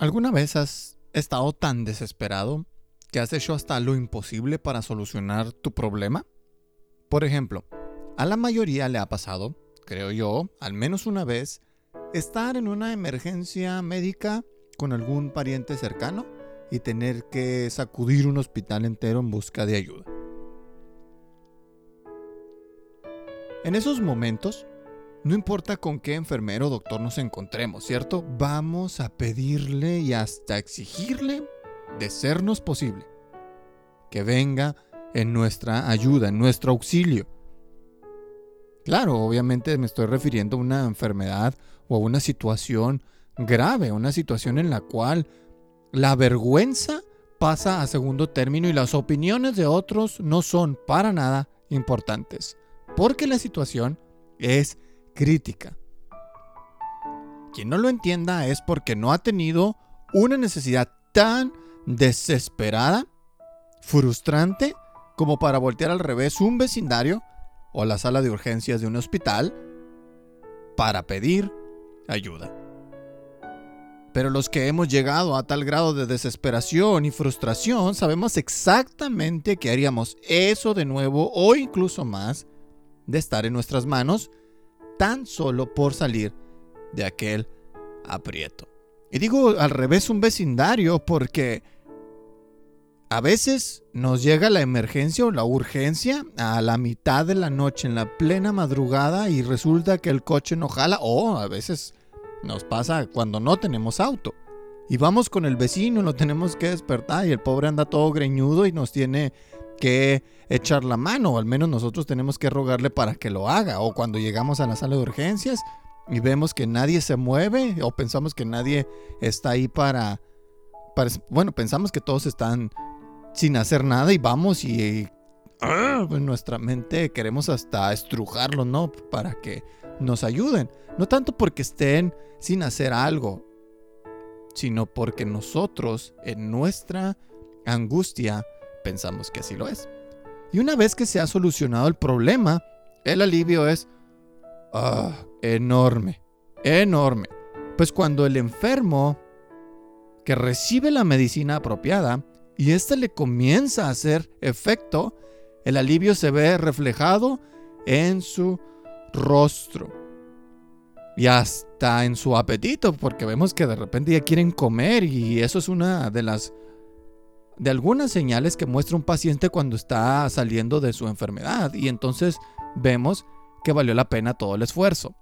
¿Alguna vez has estado tan desesperado que has hecho hasta lo imposible para solucionar tu problema? Por ejemplo, a la mayoría le ha pasado, creo yo, al menos una vez, estar en una emergencia médica con algún pariente cercano y tener que sacudir un hospital entero en busca de ayuda. En esos momentos, no importa con qué enfermero o doctor nos encontremos, ¿cierto? Vamos a pedirle y hasta exigirle de sernos posible que venga en nuestra ayuda, en nuestro auxilio. Claro, obviamente me estoy refiriendo a una enfermedad o a una situación grave, una situación en la cual la vergüenza pasa a segundo término y las opiniones de otros no son para nada importantes, porque la situación es crítica. Quien no lo entienda es porque no ha tenido una necesidad tan desesperada, frustrante, como para voltear al revés un vecindario o la sala de urgencias de un hospital para pedir ayuda. Pero los que hemos llegado a tal grado de desesperación y frustración sabemos exactamente que haríamos eso de nuevo o incluso más de estar en nuestras manos tan solo por salir de aquel aprieto. Y digo al revés un vecindario porque a veces nos llega la emergencia o la urgencia a la mitad de la noche en la plena madrugada y resulta que el coche no jala o a veces nos pasa cuando no tenemos auto. Y vamos con el vecino, lo tenemos que despertar y el pobre anda todo greñudo y nos tiene que echar la mano, o al menos nosotros tenemos que rogarle para que lo haga. O cuando llegamos a la sala de urgencias y vemos que nadie se mueve, o pensamos que nadie está ahí para, bueno, pensamos que todos están sin hacer nada y vamos y ah, en nuestra mente queremos hasta estrujarlo, ¿no? Para que nos ayuden. No tanto porque estén sin hacer algo, sino porque nosotros en nuestra angustia pensamos que así lo es. Y una vez que se ha solucionado el problema, el alivio es ah, enorme, enorme. Pues cuando el enfermo que recibe la medicina apropiada y ésta le comienza a hacer efecto, el alivio se ve reflejado en su rostro y hasta en su apetito, porque vemos que de repente ya quieren comer y eso es una de las de algunas señales que muestra un paciente cuando está saliendo de su enfermedad y entonces vemos que valió la pena todo el esfuerzo.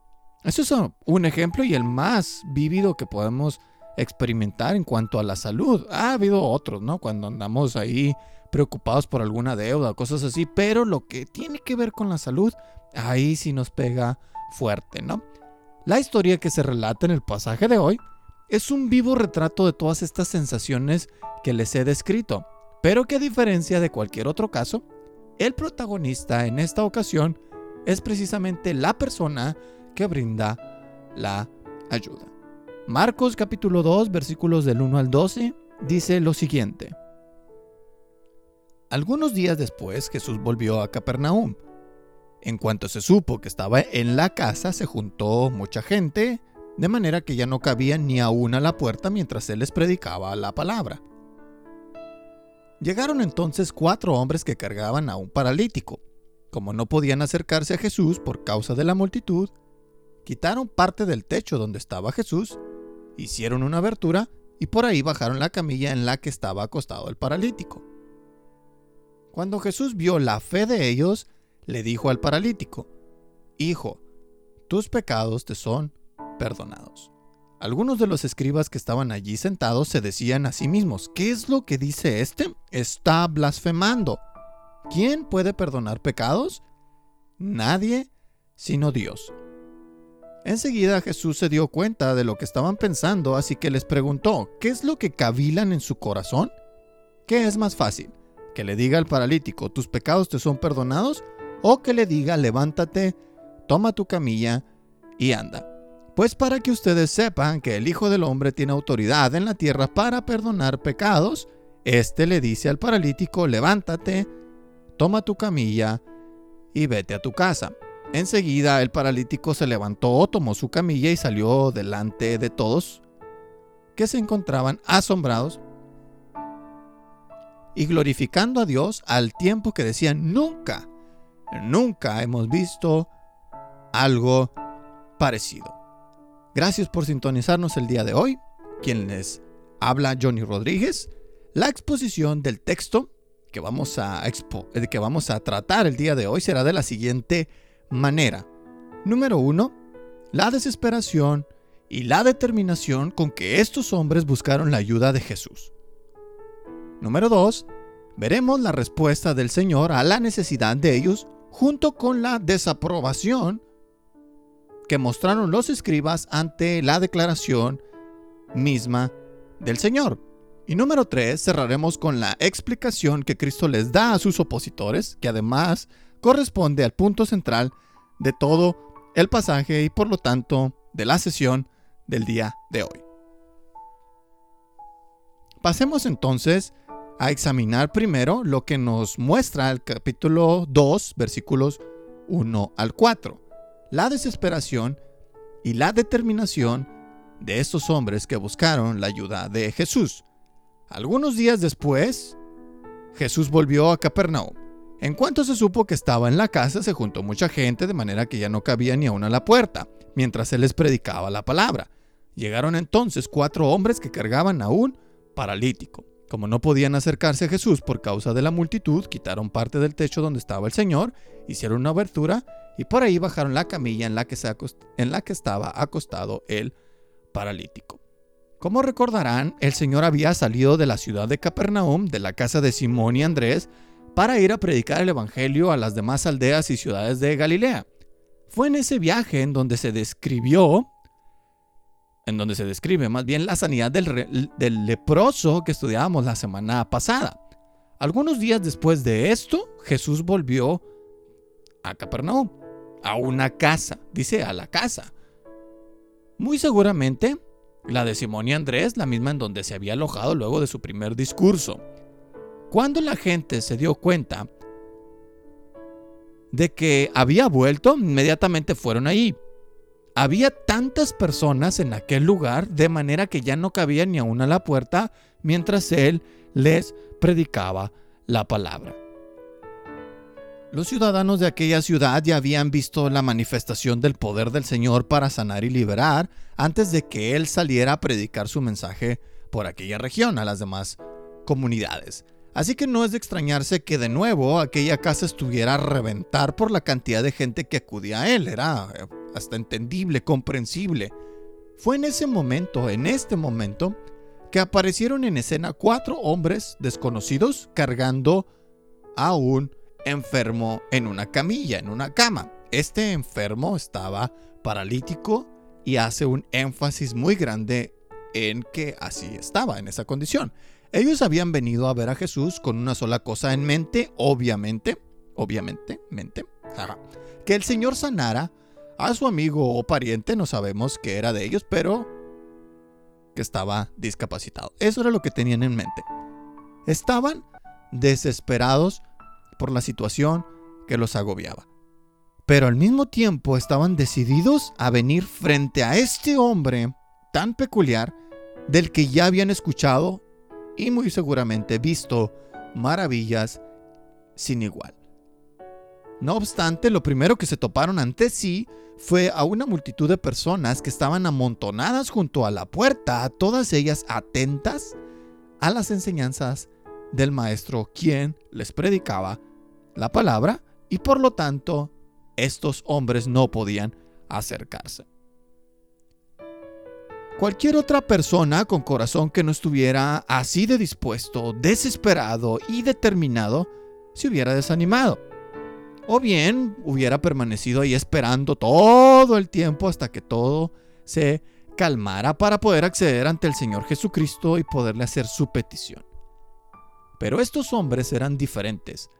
Eso es un ejemplo y el más vívido que podemos experimentar en cuanto a la salud. Ha habido otros, ¿no? Cuando andamos ahí preocupados por alguna deuda, cosas así, pero lo que tiene que ver con la salud, ahí sí nos pega fuerte, ¿no? La historia que se relata en el pasaje de hoy es un vivo retrato de todas estas sensaciones que les he descrito, pero que a diferencia de cualquier otro caso, el protagonista en esta ocasión es precisamente la persona que brinda la ayuda. Marcos capítulo 2 versículos del 1 al 12 dice lo siguiente. Algunos días después Jesús volvió a Capernaum en cuanto se supo que estaba en la casa, se juntó mucha gente, de manera que ya no cabía ni aún a la puerta mientras él les predicaba la palabra. Llegaron entonces cuatro hombres que cargaban a un paralítico. Como no podían acercarse a Jesús por causa de la multitud, quitaron parte del techo donde estaba Jesús, hicieron una abertura y por ahí bajaron la camilla en la que estaba acostado el paralítico. Cuando Jesús vio la fe de ellos, le dijo al paralítico, Hijo, tus pecados te son perdonados. Algunos de los escribas que estaban allí sentados se decían a sí mismos, ¿qué es lo que dice este? Está blasfemando. ¿Quién puede perdonar pecados? Nadie sino Dios. Enseguida Jesús se dio cuenta de lo que estaban pensando, así que les preguntó, ¿qué es lo que cavilan en su corazón? ¿Qué es más fácil? ¿Que le diga al paralítico, tus pecados te son perdonados? o que le diga levántate, toma tu camilla y anda. Pues para que ustedes sepan que el Hijo del Hombre tiene autoridad en la tierra para perdonar pecados, éste le dice al paralítico, levántate, toma tu camilla y vete a tu casa. Enseguida el paralítico se levantó, tomó su camilla y salió delante de todos. que se encontraban asombrados y glorificando a Dios al tiempo que decían, nunca, nunca hemos visto algo parecido. Gracias por sintonizarnos el día de hoy. Quien les habla Johnny Rodríguez. La exposición del texto que vamos a, expo eh, que vamos a tratar el día de hoy será de la siguiente manera. Número uno, la desesperación y la determinación con que estos hombres buscaron la ayuda de Jesús. Número 2. Veremos la respuesta del Señor a la necesidad de ellos junto con la desaprobación que mostraron los escribas ante la declaración misma del Señor. Y número 3, cerraremos con la explicación que Cristo les da a sus opositores, que además corresponde al punto central de todo el pasaje y por lo tanto de la sesión del día de hoy. Pasemos entonces a examinar primero lo que nos muestra el capítulo 2, versículos 1 al 4, la desesperación y la determinación de estos hombres que buscaron la ayuda de Jesús. Algunos días después, Jesús volvió a Capernaum. En cuanto se supo que estaba en la casa, se juntó mucha gente de manera que ya no cabía ni aún a la puerta, mientras él les predicaba la palabra. Llegaron entonces cuatro hombres que cargaban a un paralítico. Como no podían acercarse a Jesús por causa de la multitud, quitaron parte del techo donde estaba el Señor, hicieron una abertura y por ahí bajaron la camilla en la que, en la que estaba acostado el paralítico. Como recordarán, el Señor había salido de la ciudad de Capernaum, de la casa de Simón y Andrés, para ir a predicar el Evangelio a las demás aldeas y ciudades de Galilea. Fue en ese viaje en donde se describió en donde se describe más bien la sanidad del, leproso que estudiábamos la semana pasada. Algunos días después de esto, Jesús volvió a Capernaum, a una casa, dice a la casa. Muy seguramente la de Simón y Andrés, la misma en donde se había alojado luego de su primer discurso. Cuando la gente se dio cuenta de que había vuelto, inmediatamente fueron allí. Había tantas personas en aquel lugar de manera que ya no cabía ni aún a la puerta mientras él les predicaba la palabra. Los ciudadanos de aquella ciudad ya habían visto la manifestación del poder del Señor para sanar y liberar antes de que Él saliera a predicar su mensaje por aquella región a las demás comunidades. Así que no es de extrañarse que de nuevo aquella casa estuviera a reventar por la cantidad de gente que acudía a Él. Era eh, hasta entendible, comprensible. Fue en ese momento, en este momento, que aparecieron en escena cuatro hombres desconocidos cargando a un enfermo en una camilla, en una cama. Este enfermo estaba paralítico y hace un énfasis muy grande en que así estaba, en esa condición. Ellos habían venido a ver a Jesús con una sola cosa en mente, obviamente, obviamente, mente, que el Señor sanara a su amigo o pariente, no sabemos qué era de ellos, pero que estaba discapacitado. Eso era lo que tenían en mente. Estaban desesperados por la situación que los agobiaba. Pero al mismo tiempo estaban decididos a venir frente a este hombre tan peculiar del que ya habían escuchado y muy seguramente visto maravillas sin igual. No obstante, lo primero que se toparon ante sí fue a una multitud de personas que estaban amontonadas junto a la puerta, todas ellas atentas a las enseñanzas del maestro, quien les predicaba la palabra y por lo tanto estos hombres no podían acercarse. Cualquier otra persona con corazón que no estuviera así de dispuesto, desesperado y determinado, se hubiera desanimado. O bien hubiera permanecido ahí esperando todo el tiempo hasta que todo se calmara para poder acceder ante el Señor Jesucristo y poderle hacer su petición. Pero estos hombres eran diferentes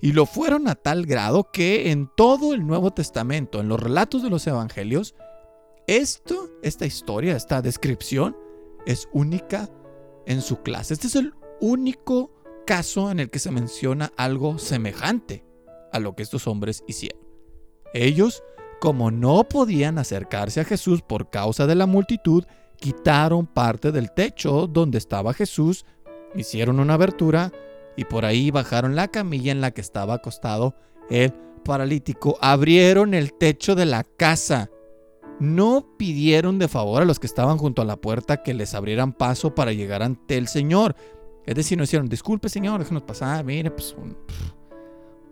y lo fueron a tal grado que en todo el Nuevo Testamento, en los relatos de los Evangelios, esto, esta historia, esta descripción es única en su clase. Este es el único caso en el que se menciona algo semejante a lo que estos hombres hicieron. Ellos, como no podían acercarse a Jesús por causa de la multitud, quitaron parte del techo donde estaba Jesús, hicieron una abertura y por ahí bajaron la camilla en la que estaba acostado el paralítico, abrieron el techo de la casa. No pidieron de favor a los que estaban junto a la puerta que les abrieran paso para llegar ante el Señor. Es decir, no hicieron, disculpe Señor, déjenos pasar, mire, pues,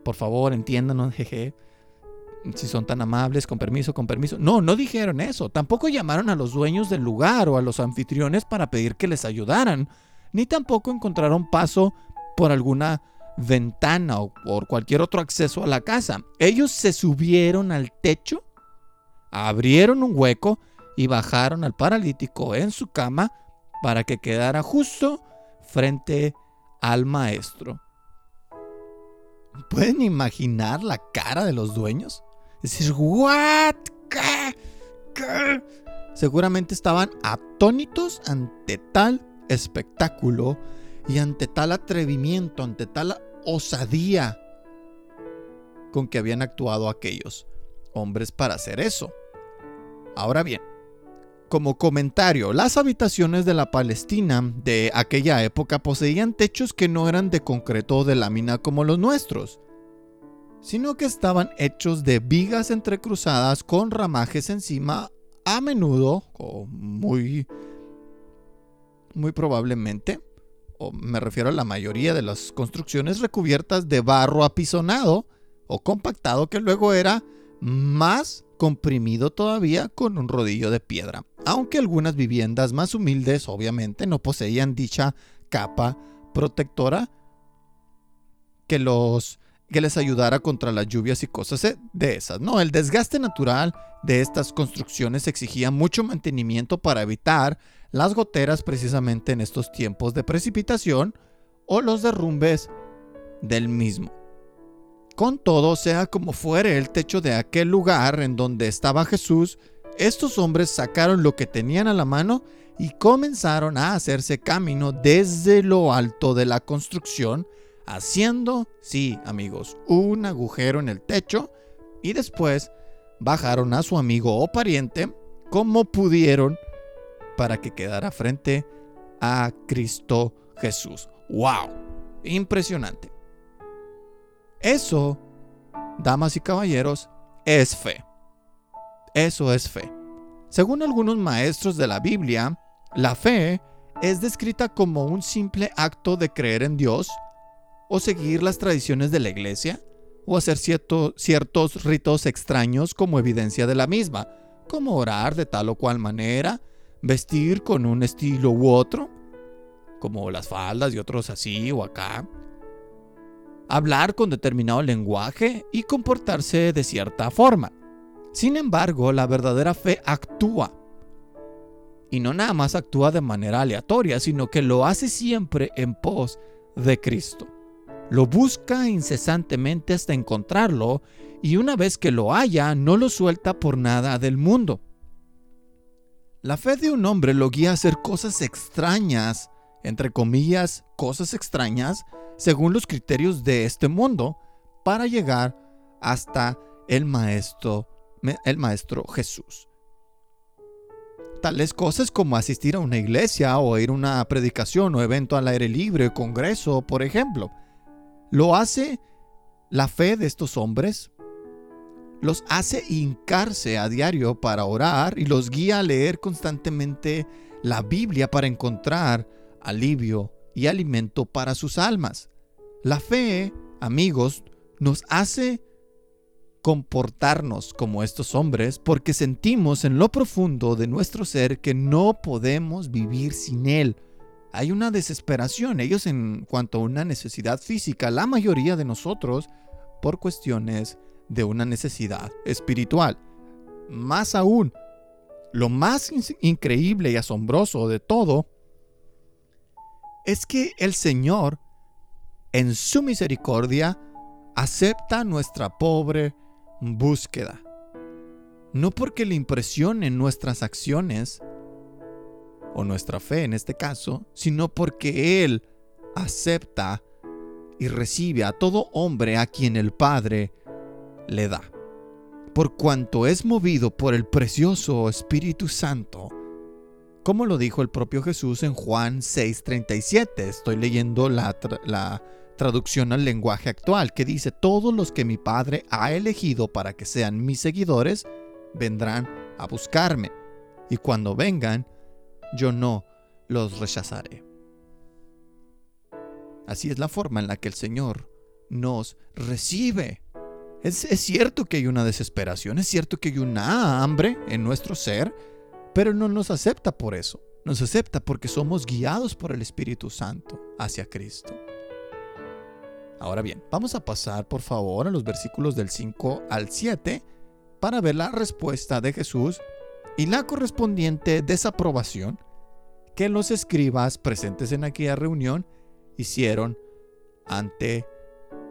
por favor, entiéndanos, jeje. Si son tan amables, con permiso, con permiso. No, no dijeron eso. Tampoco llamaron a los dueños del lugar o a los anfitriones para pedir que les ayudaran. Ni tampoco encontraron paso por alguna ventana o por cualquier otro acceso a la casa. Ellos se subieron al techo, abrieron un hueco y bajaron al paralítico en su cama para que quedara justo frente al maestro. ¿Pueden imaginar la cara de los dueños? Es decir, ¿what? Seguramente estaban atónitos ante tal espectáculo y ante tal atrevimiento, ante tal osadía con que habían actuado aquellos hombres para hacer eso. Ahora bien, como comentario, las habitaciones de la Palestina de aquella época poseían techos que no eran de concreto o de lámina como los nuestros, sino que estaban hechos de vigas entrecruzadas con ramajes encima, a menudo, o muy, muy probablemente, me refiero a la mayoría de las construcciones recubiertas de barro apisonado o compactado que luego era más comprimido todavía con un rodillo de piedra, aunque algunas viviendas más humildes obviamente no poseían dicha capa protectora que los que les ayudara contra las lluvias y cosas de esas. No, el desgaste natural de estas construcciones exigía mucho mantenimiento para evitar las goteras precisamente en estos tiempos de precipitación o los derrumbes del mismo. Con todo, sea como fuere el techo de aquel lugar en donde estaba Jesús, estos hombres sacaron lo que tenían a la mano y comenzaron a hacerse camino desde lo alto de la construcción, haciendo, sí amigos, un agujero en el techo y después bajaron a su amigo o pariente como pudieron para que quedara frente a Cristo Jesús. ¡Wow! Impresionante. Eso, damas y caballeros, es fe. Eso es fe. Según algunos maestros de la Biblia, la fe es descrita como un simple acto de creer en Dios o seguir las tradiciones de la iglesia o hacer ciertos ritos extraños como evidencia de la misma, como orar de tal o cual manera, vestir con un estilo u otro, como las faldas y otros así o acá, hablar con determinado lenguaje y comportarse de cierta forma. Sin embargo, la verdadera fe actúa. Y no nada más actúa de manera aleatoria, sino que lo hace siempre en pos de Cristo. Lo busca incesantemente hasta encontrarlo y una vez que lo haya, no lo suelta por nada del mundo. La fe de un hombre lo guía a hacer cosas extrañas, entre comillas, cosas extrañas, según los criterios de este mundo para llegar hasta el maestro, el maestro Jesús. Tales cosas como asistir a una iglesia o ir a una predicación o evento al aire libre, congreso, por ejemplo. Lo hace la fe de estos hombres, los hace hincarse a diario para orar y los guía a leer constantemente la Biblia para encontrar alivio y alimento para sus almas. La fe, amigos, nos hace comportarnos como estos hombres porque sentimos en lo profundo de nuestro ser que no podemos vivir sin Él. Hay una desesperación, ellos en cuanto a una necesidad física, la mayoría de nosotros por cuestiones de una necesidad espiritual. Más aún, lo más increíble y asombroso de todo es que el Señor, en su misericordia, acepta nuestra pobre búsqueda. No porque le impresionen nuestras acciones, o nuestra fe en este caso, sino porque Él acepta y recibe a todo hombre a quien el Padre le da. Por cuanto es movido por el precioso Espíritu Santo, como lo dijo el propio Jesús en Juan 6:37. Estoy leyendo la, la traducción al lenguaje actual, que dice, todos los que mi Padre ha elegido para que sean mis seguidores, vendrán a buscarme. Y cuando vengan, yo no los rechazaré. Así es la forma en la que el Señor nos recibe. Es, cierto que hay una desesperación, es cierto que hay una hambre en nuestro ser, pero no nos acepta por eso. Nos acepta porque somos guiados por el Espíritu Santo hacia Cristo. Ahora bien, vamos a pasar por favor a los versículos del 5 al 7 para ver la respuesta de Jesús y la correspondiente desaprobación que los escribas presentes en aquella reunión hicieron ante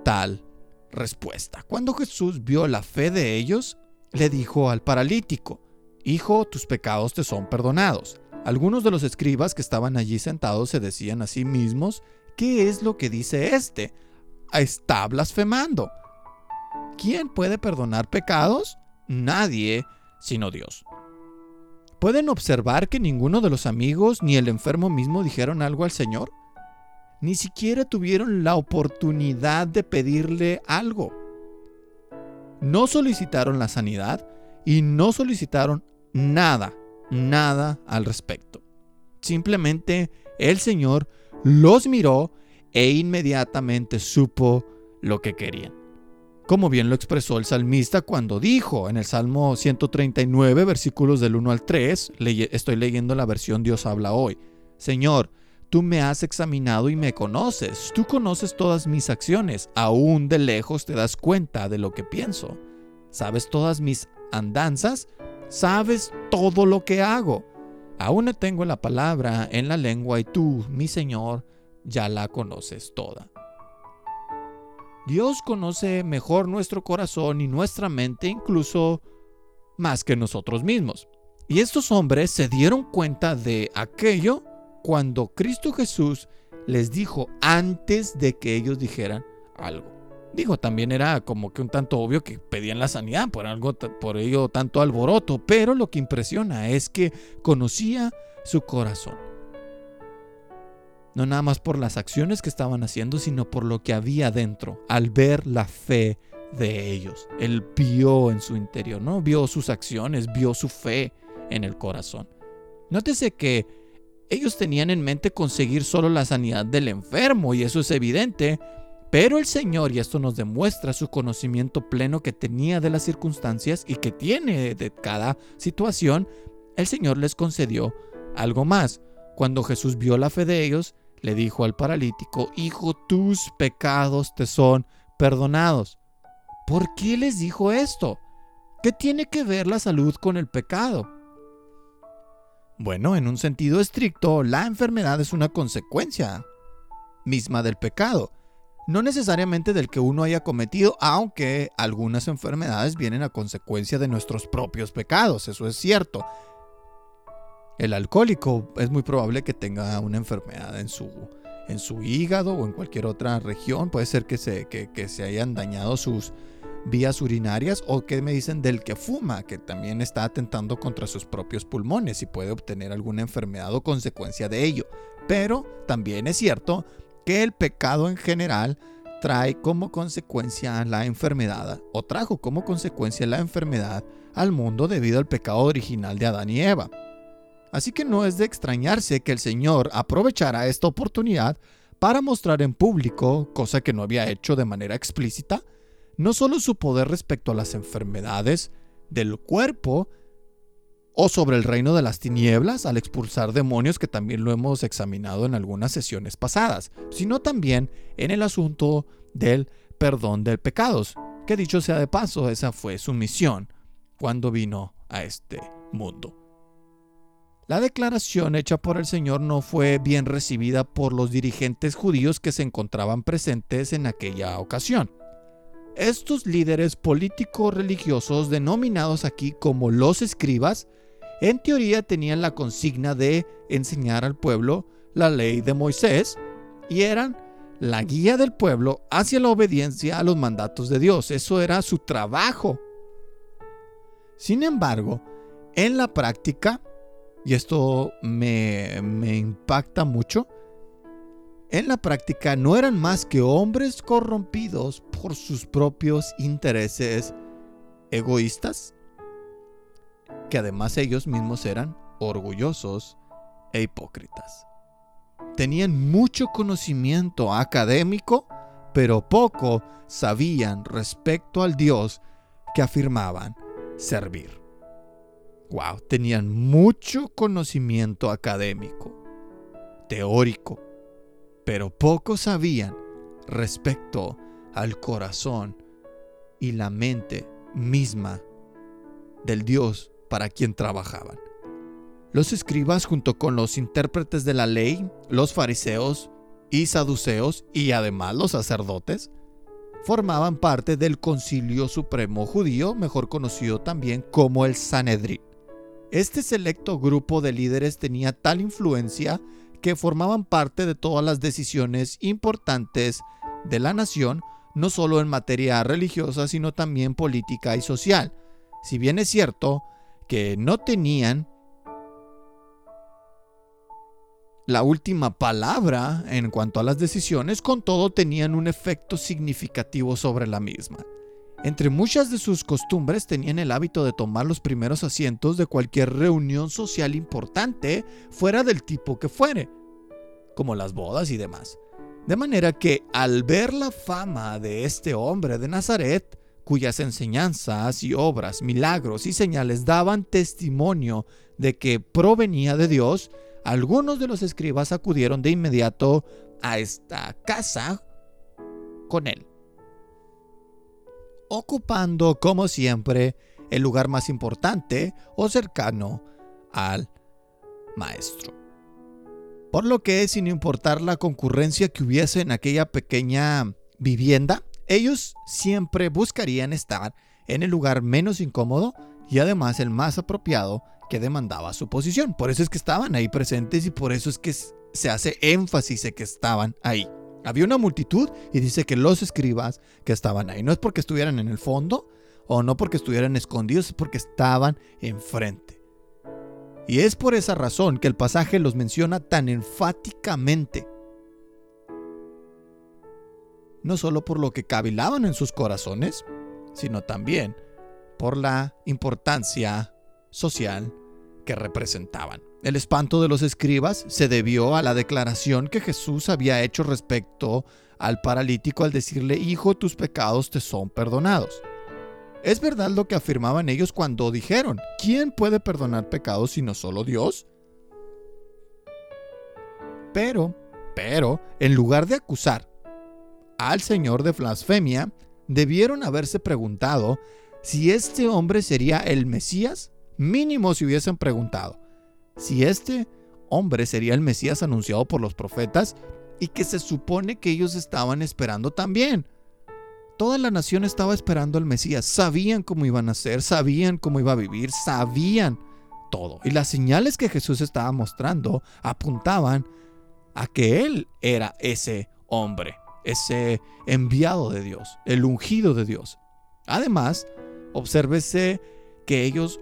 tal respuesta. Cuando Jesús vio la fe de ellos, le dijo al paralítico, Hijo, tus pecados te son perdonados. Algunos de los escribas que estaban allí sentados se decían a sí mismos, ¿qué es lo que dice este? Está blasfemando. ¿Quién puede perdonar pecados? Nadie, sino Dios. ¿Pueden observar que ninguno de los amigos ni el enfermo mismo dijeron algo al Señor? Ni siquiera tuvieron la oportunidad de pedirle algo. No solicitaron la sanidad y no solicitaron nada, nada al respecto. Simplemente el Señor los miró e inmediatamente supo lo que querían. Como bien lo expresó el salmista cuando dijo en el Salmo 139, versículos del 1 al 3, estoy leyendo la versión Dios habla hoy. Señor, Tú me has examinado y me conoces. Tú conoces todas mis acciones. Aún de lejos te das cuenta de lo que pienso. Sabes todas mis andanzas. Sabes todo lo que hago. Aún tengo la palabra en la lengua y tú, mi Señor, ya la conoces toda. Dios conoce mejor nuestro corazón y nuestra mente incluso más que nosotros mismos. Y estos hombres se dieron cuenta de aquello cuando Cristo Jesús les dijo antes de que ellos dijeran algo. Digo, también era como que un tanto obvio que pedían la sanidad, por, algo, por ello tanto alboroto, pero lo que impresiona es que conocía su corazón. No nada más por las acciones que estaban haciendo, sino por lo que había dentro, al ver la fe de ellos. Él vio en su interior, ¿no? Vio sus acciones, vio su fe en el corazón. Nótese que ellos tenían en mente conseguir solo la sanidad del enfermo, y eso es evidente, pero el Señor, y esto nos demuestra su conocimiento pleno que tenía de las circunstancias y que tiene de cada situación, el Señor les concedió algo más. Cuando Jesús vio la fe de ellos, le dijo al paralítico, Hijo, tus pecados te son perdonados. ¿Por qué les dijo esto? ¿Qué tiene que ver la salud con el pecado? Bueno, en un sentido estricto, la enfermedad es una consecuencia misma del pecado, no necesariamente del que uno haya cometido, aunque algunas enfermedades vienen a consecuencia de nuestros propios pecados, eso es cierto. El alcohólico es muy probable que tenga una enfermedad en su, en su hígado o en cualquier otra región, puede ser que se, que se hayan dañado sus, vías urinarias o qué me dicen del que fuma, que también está atentando contra sus propios pulmones y puede obtener alguna enfermedad o consecuencia de ello. Pero también es cierto que el pecado en general trae como consecuencia la enfermedad o trajo como consecuencia la enfermedad al mundo debido al pecado original de Adán y Eva. Así que no es de extrañarse que el Señor aprovechara esta oportunidad para mostrar en público, cosa que no había hecho de manera explícita, no solo su poder respecto a las enfermedades del cuerpo o sobre el reino de las tinieblas al expulsar demonios, que también lo hemos examinado en algunas sesiones pasadas, sino también en el asunto del perdón de pecados, que dicho sea de paso, esa fue su misión cuando vino a este mundo. La declaración hecha por el Señor no fue bien recibida por los dirigentes judíos que se encontraban presentes en aquella ocasión. Estos líderes políticos religiosos denominados aquí como los escribas, en teoría tenían la consigna de enseñar al pueblo la ley de Moisés y eran la guía del pueblo hacia la obediencia a los mandatos de Dios. Eso era su trabajo. Sin embargo, en la práctica, y esto me, me impacta mucho, en la práctica no eran más que hombres corrompidos por sus propios intereses egoístas, que además ellos mismos eran orgullosos e hipócritas. Tenían mucho conocimiento académico, pero poco sabían respecto al Dios que afirmaban servir. Wow, tenían mucho conocimiento académico, teórico, pero poco sabían respecto al corazón y la mente misma del Dios para quien trabajaban. Los escribas junto con los intérpretes de la ley, los fariseos y saduceos y además los sacerdotes, formaban parte del Concilio Supremo Judío, mejor conocido también como el Sanedrín. Este selecto grupo de líderes tenía tal influencia que formaban parte de todas las decisiones importantes de la nación, no solo en materia religiosa, sino también política y social. Si bien es cierto que no tenían la última palabra en cuanto a las decisiones, con todo tenían un efecto significativo sobre la misma. Entre muchas de sus costumbres tenían el hábito de tomar los primeros asientos de cualquier reunión social importante, fuera del tipo que fuere, como las bodas y demás. De manera que al ver la fama de este hombre de Nazaret, cuyas enseñanzas y obras, milagros y señales daban testimonio de que provenía de Dios, algunos de los escribas acudieron de inmediato a esta casa con él, ocupando como siempre el lugar más importante o cercano al maestro. Por lo que, sin importar la concurrencia que hubiese en aquella pequeña vivienda, ellos siempre buscarían estar en el lugar menos incómodo y además el más apropiado que demandaba su posición. Por eso es que estaban ahí presentes y por eso es que se hace énfasis en que estaban ahí. Había una multitud y dice que los escribas que estaban ahí. No es porque estuvieran en el fondo o no porque estuvieran escondidos, es porque estaban enfrente. Y es por esa razón que el pasaje los menciona tan enfáticamente. No solo por lo que cavilaban en sus corazones, sino también por la importancia social que representaban. El espanto de los escribas se debió a la declaración que Jesús había hecho respecto al paralítico al decirle, Hijo, tus pecados te son perdonados. Es verdad lo que afirmaban ellos cuando dijeron, ¿quién puede perdonar pecados sino solo Dios? Pero, pero, en lugar de acusar al Señor de blasfemia, debieron haberse preguntado si este hombre sería el Mesías Mínimo si hubiesen preguntado si este hombre sería el Mesías anunciado por los profetas y que se supone que ellos estaban esperando también. Toda la nación estaba esperando al Mesías, sabían cómo iban a ser, sabían cómo iba a vivir, sabían todo. Y las señales que Jesús estaba mostrando apuntaban a que Él era ese hombre, ese enviado de Dios, el ungido de Dios. Además, obsérvese que ellos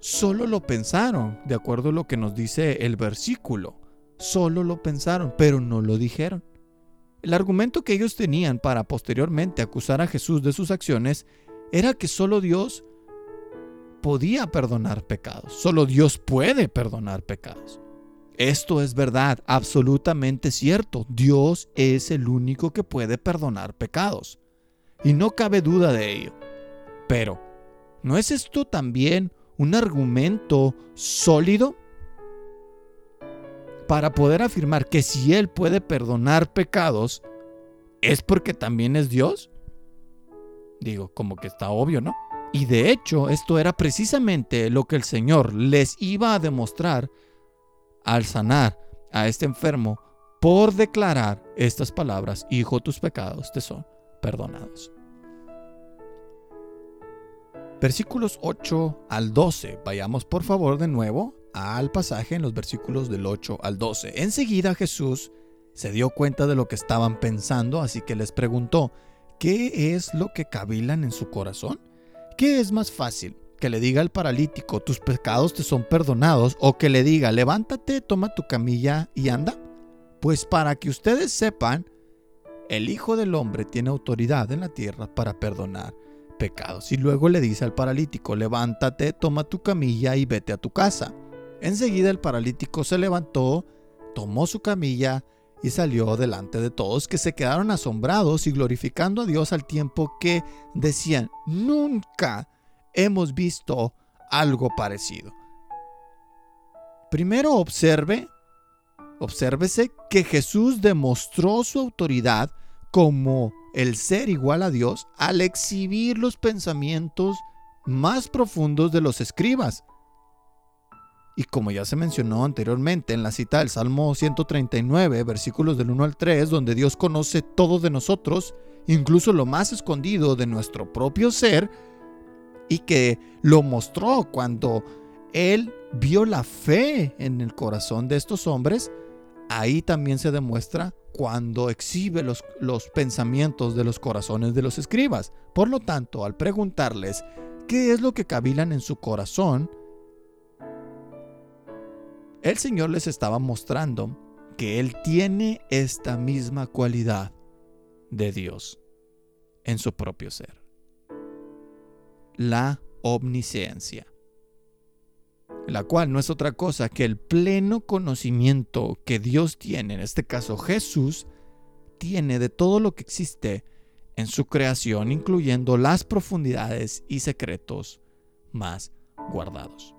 solo lo pensaron, de acuerdo a lo que nos dice el versículo. Solo lo pensaron, pero no lo dijeron. El argumento que ellos tenían para posteriormente acusar a Jesús de sus acciones era que solo Dios podía perdonar pecados. Solo Dios puede perdonar pecados. Esto es verdad, absolutamente cierto. Dios es el único que puede perdonar pecados. Y no cabe duda de ello. Pero, ¿no es esto también un argumento sólido para poder afirmar que si Él puede perdonar pecados, es porque también es Dios? Digo, como que está obvio, ¿no? Y de hecho, esto era precisamente lo que el Señor les iba a demostrar al sanar a este enfermo por declarar estas palabras, Hijo, tus pecados te son perdonados. Versículos 8 al 12. Vayamos por favor de nuevo al pasaje en los versículos del 8 al 12. Enseguida Jesús se dio cuenta de lo que estaban pensando, así que les preguntó, ¿qué es lo que cavilan en su corazón? ¿Qué es más fácil? que le diga al paralítico, tus pecados te son perdonados, o que le diga, levántate, toma tu camilla y anda? Pues para que ustedes sepan, el Hijo del Hombre tiene autoridad en la tierra para perdonar pecados. Y luego le dice al paralítico, levántate, toma tu camilla y vete a tu casa. Enseguida el paralítico se levantó, tomó su camilla y salió delante de todos que se quedaron asombrados y glorificando a Dios al tiempo que decían, nunca hemos visto algo parecido. Primero observe, obsérvese que Jesús demostró su autoridad como el ser igual a Dios al exhibir los pensamientos más profundos de los escribas. Y como ya se mencionó anteriormente en la cita del Salmo 139, versículos del 1 al 3, donde Dios conoce todo de nosotros, incluso lo más escondido de nuestro propio ser, y que lo mostró cuando Él vio la fe en el corazón de estos hombres, ahí también se demuestra cuando exhibe los, los, pensamientos de los corazones de los escribas. Por lo tanto, al preguntarles qué es lo que cavilan en su corazón, el Señor les estaba mostrando que Él tiene esta misma cualidad de Dios en su propio ser. La omnisciencia, la cual no es otra cosa que el pleno conocimiento que Dios tiene, en este caso Jesús, tiene de todo lo que existe en su creación, incluyendo las profundidades y secretos más guardados.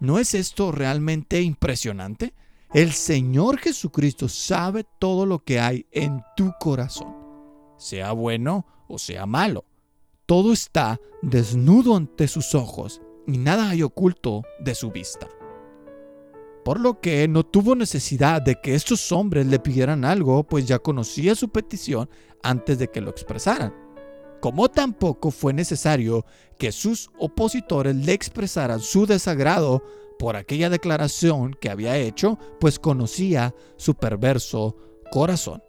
¿No es esto realmente impresionante? El Señor Jesucristo sabe todo lo que hay en tu corazón, sea bueno o sea malo. Todo está desnudo ante sus ojos y nada hay oculto de su vista. Por lo que no tuvo necesidad de que estos hombres le pidieran algo, pues ya conocía su petición antes de que lo expresaran como tampoco fue necesario que sus opositores le expresaran su desagrado por aquella declaración que había hecho, pues conocía su perverso corazón.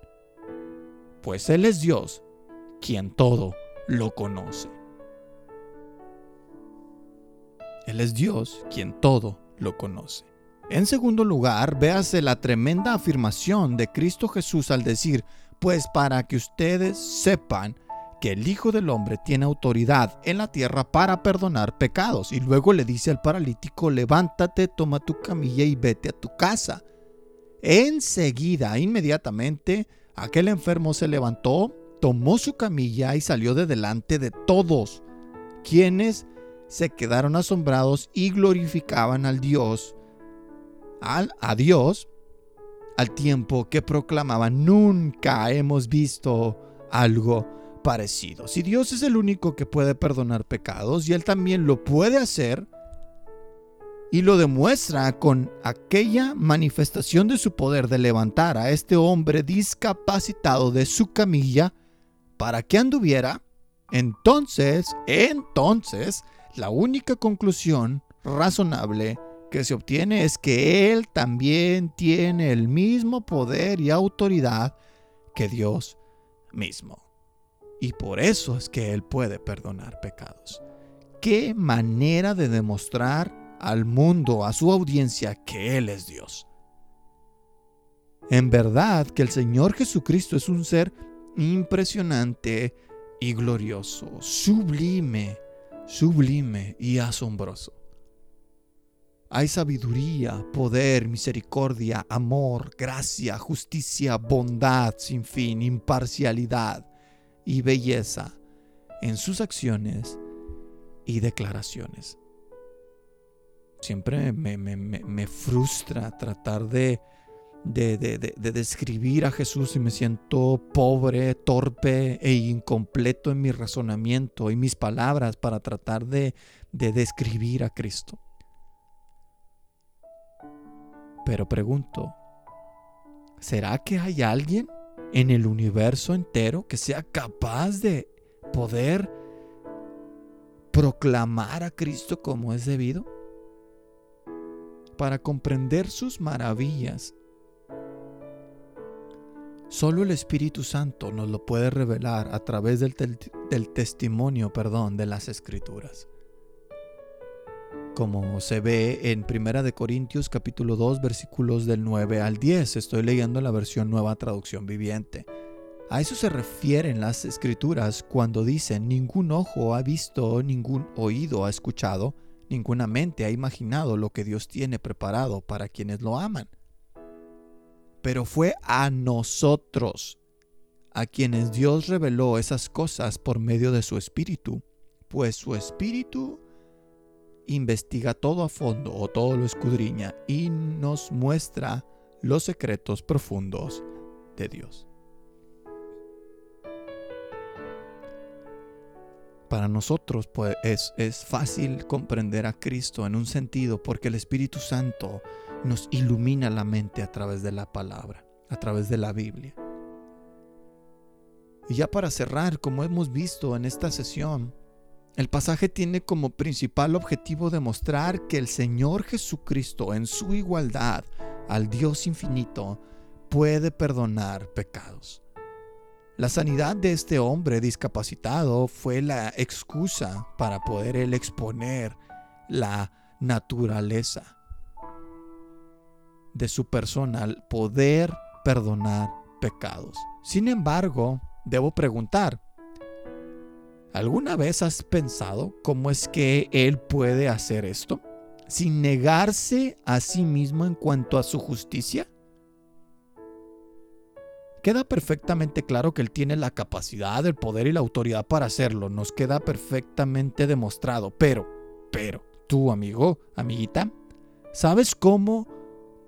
Pues Él es Dios, quien todo lo conoce. Él es Dios, quien todo lo conoce. En segundo lugar, véase la tremenda afirmación de Cristo Jesús al decir, pues para que ustedes sepan que el Hijo del Hombre tiene autoridad en la tierra para perdonar pecados. Y luego le dice al paralítico, levántate, toma tu camilla y vete a tu casa. Enseguida, inmediatamente, aquel enfermo se levantó, tomó su camilla y salió de delante de todos, quienes se quedaron asombrados y glorificaban al Dios, al, a Dios, al tiempo que proclamaban, nunca hemos visto algo parecido. Si Dios es el único que puede perdonar pecados y Él también lo puede hacer, y lo demuestra con aquella manifestación de su poder de levantar a este hombre discapacitado de su camilla para que anduviera, entonces, entonces, la única conclusión razonable que se obtiene es que Él también tiene el mismo poder y autoridad que Dios mismo. Y por eso es que Él puede perdonar pecados. Qué manera de demostrar al mundo, a su audiencia, que Él es Dios. En verdad que el Señor Jesucristo es un ser impresionante y glorioso, sublime, sublime y asombroso. Hay sabiduría, poder, misericordia, amor, gracia, justicia, bondad sin fin, imparcialidad, y belleza en sus acciones y declaraciones. Siempre me, frustra tratar de, de, de, describir a Jesús y me siento pobre, torpe e incompleto en mi razonamiento y mis palabras para tratar de, de describir a Cristo. Pero pregunto, ¿será que hay alguien en el universo entero que sea capaz de poder proclamar a Cristo como es debido? Para comprender sus maravillas, solo el Espíritu Santo nos lo puede revelar a través del, testimonio, perdón, de las Escrituras. como se ve en Primera de Corintios capítulo 2 versículos del 9 al 10. Estoy leyendo la versión Nueva Traducción Viviente. A eso se refieren las escrituras cuando dicen ningún ojo ha visto, ningún oído ha escuchado, ninguna mente ha imaginado lo que Dios tiene preparado para quienes lo aman. Pero fue a nosotros a quienes Dios reveló esas cosas por medio de su Espíritu, pues su Espíritu investiga todo a fondo o todo lo escudriña y nos muestra los secretos profundos de Dios. Para nosotros pues, es, es fácil comprender a Cristo en un sentido porque el Espíritu Santo nos ilumina la mente a través de la palabra, a través de la Biblia. Y ya para cerrar, como hemos visto en esta sesión, el pasaje tiene como principal objetivo demostrar que el Señor Jesucristo en su igualdad al Dios infinito puede perdonar pecados. La sanidad de este hombre discapacitado fue la excusa para poder él exponer la naturaleza de su persona al poder perdonar pecados. Sin embargo, debo preguntar, ¿alguna vez has pensado cómo es que Él puede hacer esto? Sin negarse a sí mismo en cuanto a su justicia. Queda perfectamente claro que Él tiene la capacidad, el poder y la autoridad para hacerlo. Nos queda perfectamente demostrado. Pero, pero, tú amigo, amiguita, ¿sabes cómo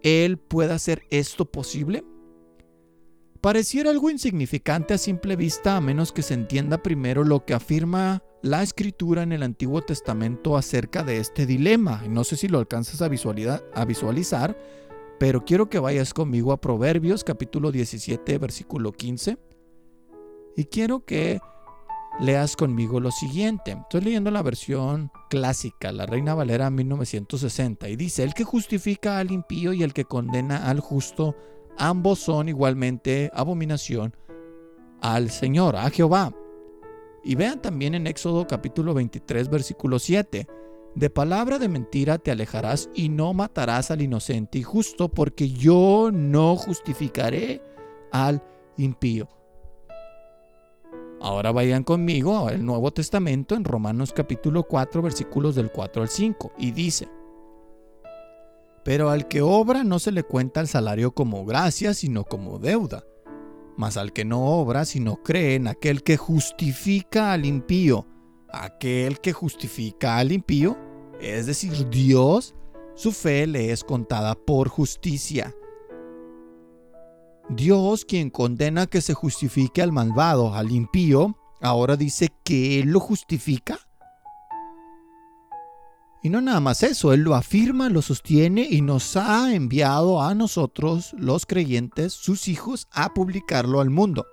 Él puede hacer esto posible? Pareciera algo insignificante a simple vista a menos que se entienda primero lo que afirma la escritura en el Antiguo Testamento acerca de este dilema. No sé si lo alcanzas a visualizar, pero quiero que vayas conmigo a Proverbios capítulo 17, versículo 15. Y quiero que leas conmigo lo siguiente. Estoy leyendo la versión clásica, la Reina Valera 1960, y dice, el que justifica al impío y el que condena al justo, ambos son igualmente abominación al Señor, a Jehová. Y vean también en Éxodo capítulo 23, versículo 7. De palabra de mentira te alejarás y no matarás al inocente y justo, porque yo no justificaré al impío. Ahora vayan conmigo al Nuevo Testamento en Romanos capítulo 4 versículos del 4 al 5 y dice, Pero al que obra no se le cuenta el salario como gracia, sino como deuda. Mas al que no obra, sino cree en aquel que justifica al impío, aquel que justifica al impío, es decir, Dios, su fe le es contada por justicia. Dios, quien condena que se justifique al malvado, al impío, ahora dice que Él lo justifica. Y no nada más eso, Él lo afirma, lo sostiene y nos ha enviado a nosotros, los creyentes, sus hijos, a publicarlo al mundo.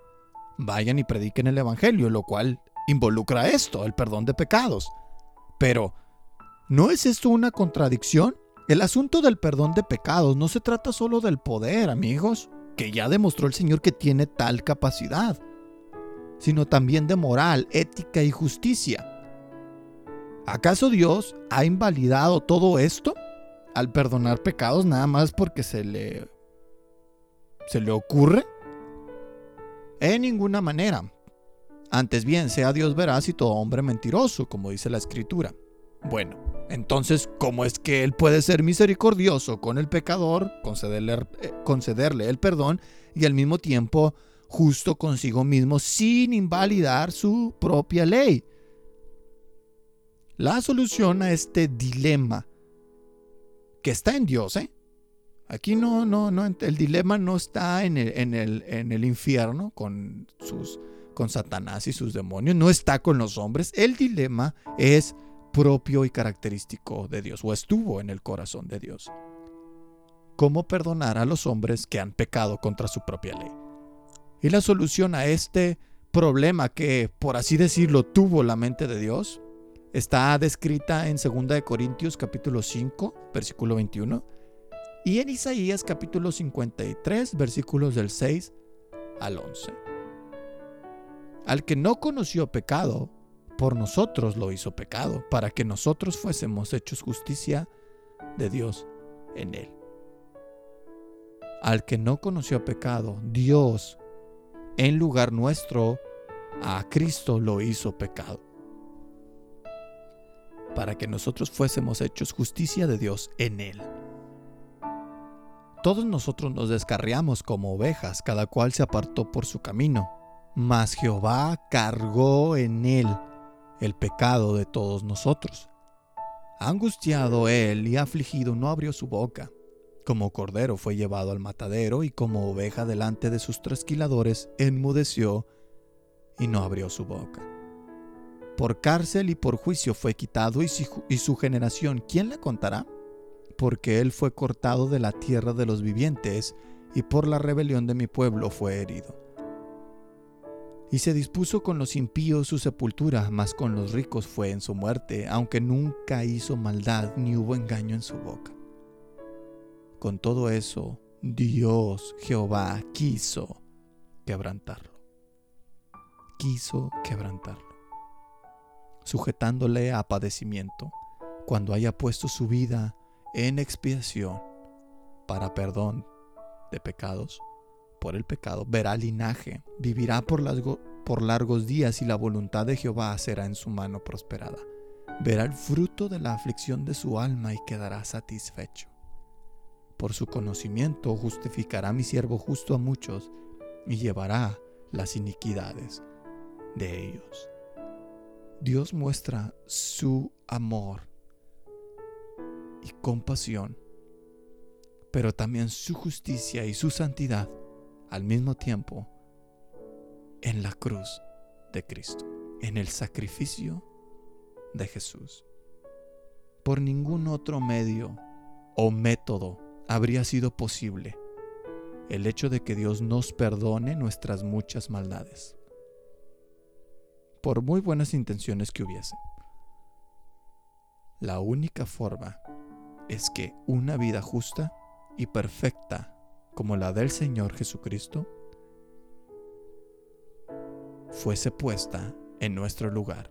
Vayan y prediquen el Evangelio, lo cual involucra esto, el perdón de pecados. Pero, ¿No es esto una contradicción? El asunto del perdón de pecados no se trata solo del poder, amigos, que ya demostró el Señor que tiene tal capacidad, sino también de moral, ética y justicia. ¿Acaso Dios ha invalidado todo esto al perdonar pecados nada más porque se le se le ocurre? En ninguna manera. Antes bien, sea Dios veraz y todo hombre mentiroso, como dice la escritura. Bueno, entonces, ¿cómo es que Él puede ser misericordioso con el pecador, concederle, eh, concederle, el perdón y al mismo tiempo justo consigo mismo sin invalidar su propia ley? La solución a este dilema que está en Dios, ¿eh? Aquí no, no, no, el dilema no está en el, en el, en el infierno con sus, con Satanás y sus demonios, no está con los hombres. El dilema es propio y característico de Dios, o estuvo en el corazón de Dios. ¿Cómo perdonar a los hombres que han pecado contra su propia ley? Y la solución a este problema que, por así decirlo, tuvo la mente de Dios, está descrita en 2 Corintios capítulo 5, versículo 21, y en Isaías capítulo 53, versículos del 6 al 11. Al que no conoció pecado, por nosotros lo hizo pecado, para que nosotros fuésemos hechos justicia de Dios en él. Al que no conoció pecado, Dios, en lugar nuestro, a Cristo lo hizo pecado, para que nosotros fuésemos hechos justicia de Dios en él. Todos nosotros nos descarriamos como ovejas, cada cual se apartó por su camino, mas Jehová cargó en él el pecado de todos nosotros. Angustiado él y afligido no abrió su boca. Como cordero fue llevado al matadero y como oveja delante de sus trasquiladores enmudeció y no abrió su boca. Por cárcel y por juicio fue quitado y su, y su generación, ¿quién le contará? Porque él fue cortado de la tierra de los vivientes y por la rebelión de mi pueblo fue herido. Y se dispuso con los impíos su sepultura, mas con los ricos fue en su muerte, aunque nunca hizo maldad ni hubo engaño en su boca. Con todo eso, Dios, Jehová, quiso quebrantarlo. Quiso quebrantarlo, sujetándole a padecimiento, cuando haya puesto su vida en expiación para perdón de pecados por el pecado, verá linaje, vivirá por, por largos días y la voluntad de Jehová será en su mano prosperada. Verá el fruto de la aflicción de su alma y quedará satisfecho. Por su conocimiento justificará mi siervo justo a muchos y llevará las iniquidades de ellos. Dios muestra su amor y compasión, pero también su justicia y su santidad al mismo tiempo en la cruz de Cristo, en el sacrificio de Jesús. Por ningún otro medio o método habría sido posible el hecho de que Dios nos perdone nuestras muchas maldades, por muy buenas intenciones que hubiese. La única forma es que una vida justa y perfecta como la del Señor Jesucristo, fuese puesta en nuestro lugar.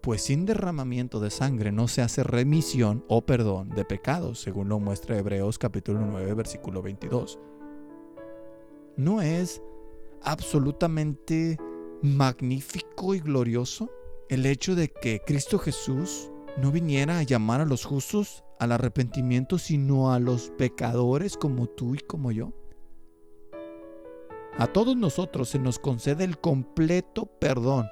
Pues sin derramamiento de sangre no se hace remisión o perdón de pecados, según lo muestra Hebreos capítulo 9, versículo 22. ¿No es absolutamente magnífico y glorioso el hecho de que Cristo Jesús no viniera a llamar a los justos al arrepentimiento, sino a los pecadores como tú y como yo? A todos nosotros se nos concede el completo perdón.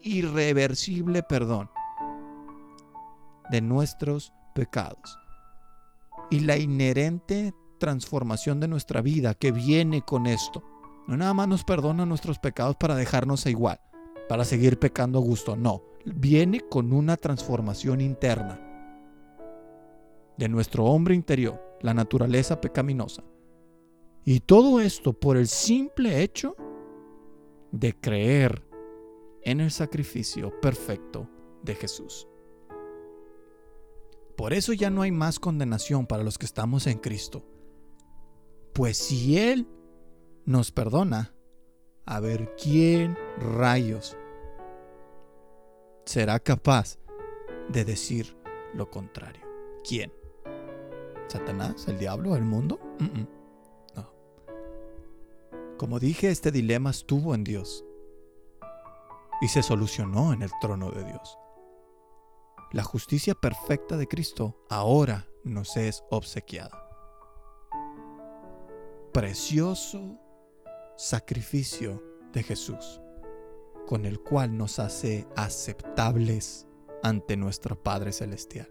Irreversible perdón de nuestros pecados. Y la inherente transformación de nuestra vida que viene con esto. No nada más nos perdona nuestros pecados para dejarnos igual, para seguir pecando a gusto. No, viene con una transformación interna de nuestro hombre interior, la naturaleza pecaminosa. Y todo esto por el simple hecho de creer en el sacrificio perfecto de Jesús. Por eso ya no hay más condenación para los que estamos en Cristo. Pues si Él nos perdona, a ver quién rayos será capaz de decir lo contrario. ¿Quién? ¿Satanás? ¿El diablo? ¿El mundo? Como dije, este dilema estuvo en Dios y se solucionó en el trono de Dios. La justicia perfecta de Cristo ahora nos es obsequiada. Precioso sacrificio de Jesús, con el cual nos hace aceptables ante nuestro Padre Celestial.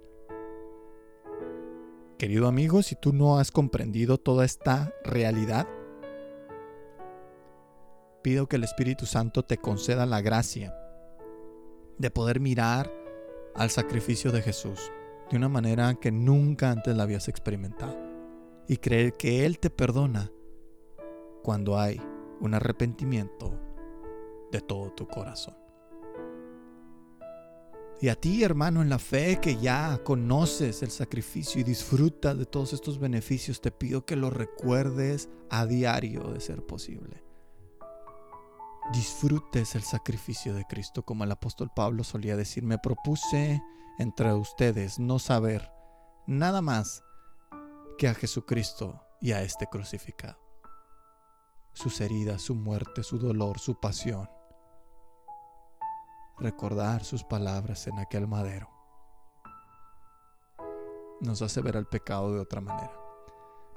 Querido amigo, si tú no has comprendido toda esta realidad, pido que el Espíritu Santo te conceda la gracia de poder mirar al sacrificio de Jesús de una manera que nunca antes la habías experimentado y creer que Él te perdona cuando hay un arrepentimiento de todo tu corazón. Y a ti, hermano, en la fe que ya conoces el sacrificio y disfrutas de todos estos beneficios, te pido que lo recuerdes a diario de ser posible disfrutes el sacrificio de Cristo, como el apóstol Pablo solía decir, me propuse entre ustedes no saber nada más que a Jesucristo y a este crucificado. Sus heridas, su muerte, su dolor, su pasión. Recordar sus palabras en aquel madero nos hace ver al pecado de otra manera.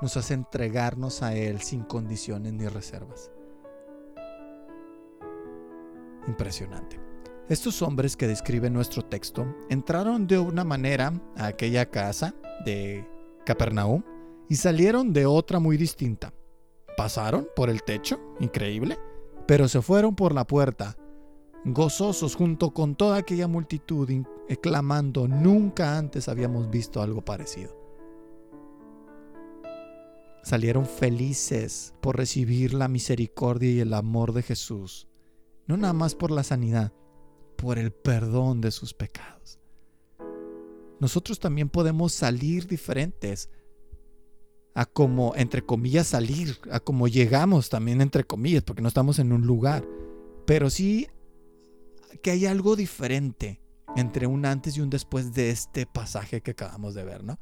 Nos hace entregarnos a Él sin condiciones ni reservas. Impresionante. Estos hombres que describe nuestro texto entraron de una manera a aquella casa de Capernaum y salieron de otra muy distinta. Pasaron por el techo, increíble, pero se fueron por la puerta, gozosos junto con toda aquella multitud, clamando, nunca antes habíamos visto algo parecido. Salieron felices por recibir la misericordia y el amor de Jesús no nada más por la sanidad, por el perdón de sus pecados. Nosotros también podemos salir diferentes a como, entre comillas, salir, a como llegamos también, entre comillas, porque no estamos en un lugar. Pero sí que hay algo diferente entre un antes y un después de este pasaje que acabamos de ver, ¿no?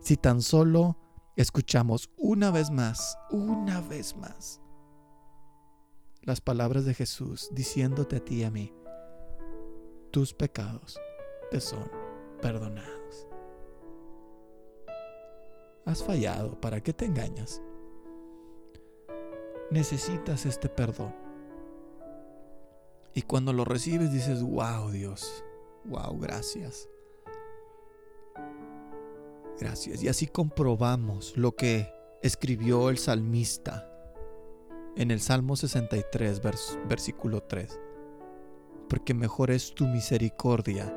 Si tan solo escuchamos una vez más, una vez más, las palabras de Jesús diciéndote a ti y a mí, tus pecados te son perdonados. Has fallado, ¿para qué te engañas? Necesitas este perdón. Y cuando lo recibes dices, wow Dios, wow, gracias. Gracias. Y así comprobamos lo que escribió el salmista en el Salmo 63, versículo 3. Porque mejor es tu misericordia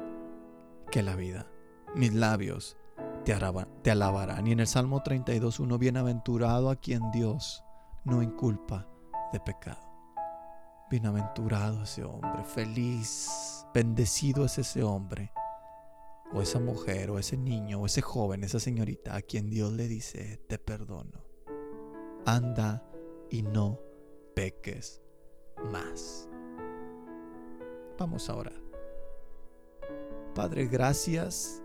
que la vida. Mis labios te, te alabarán. Y en el Salmo 32, uno bienaventurado a quien Dios no inculpa de pecado. Bienaventurado ese hombre, feliz, bendecido es ese hombre, o esa mujer, o ese niño, o ese joven, esa señorita a quien Dios le dice, te perdono. Anda y no peques más. Vamos a orar. Padre, gracias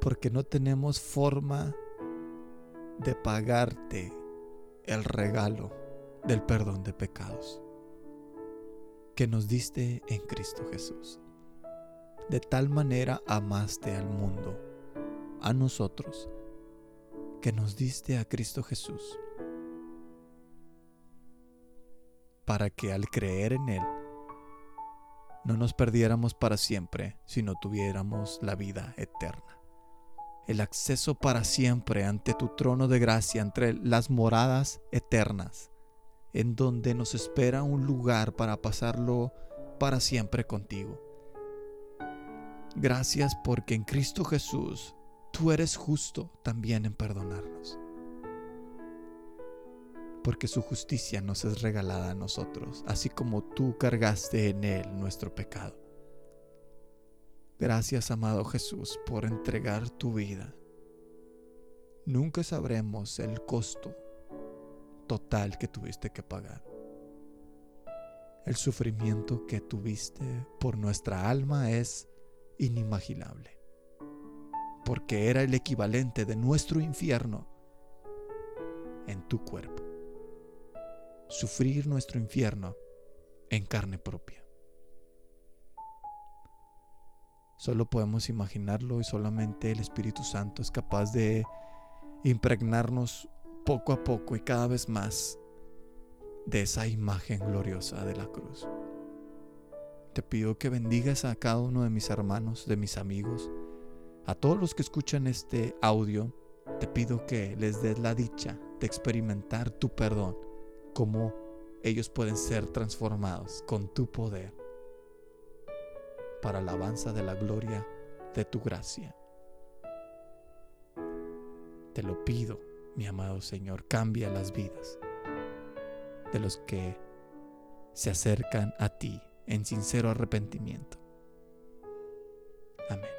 porque no tenemos forma de pagarte el regalo del perdón de pecados que nos diste en Cristo Jesús. De tal manera amaste al mundo, a nosotros, que nos diste a Cristo Jesús para que al creer en Él no nos perdiéramos para siempre, sino tuviéramos la vida eterna. El acceso para siempre ante tu trono de gracia, entre las moradas eternas, en donde nos espera un lugar para pasarlo para siempre contigo. Gracias porque en Cristo Jesús tú eres justo también en perdonarnos porque su justicia nos es regalada a nosotros, así como tú cargaste en Él nuestro pecado. Gracias, amado Jesús, por entregar tu vida. Nunca sabremos el costo total que tuviste que pagar. El sufrimiento que tuviste por nuestra alma es inimaginable, porque era el equivalente de nuestro infierno en tu cuerpo sufrir nuestro infierno en carne propia. Solo podemos imaginarlo y solamente el Espíritu Santo es capaz de impregnarnos poco a poco y cada vez más de esa imagen gloriosa de la cruz. Te pido que bendigas a cada uno de mis hermanos, de mis amigos, a todos los que escuchan este audio. Te pido que les des la dicha de experimentar tu perdón cómo ellos pueden ser transformados con tu poder para alabanza de la gloria de tu gracia. Te lo pido, mi amado Señor, cambia las vidas de los que se acercan a ti en sincero arrepentimiento. Amén.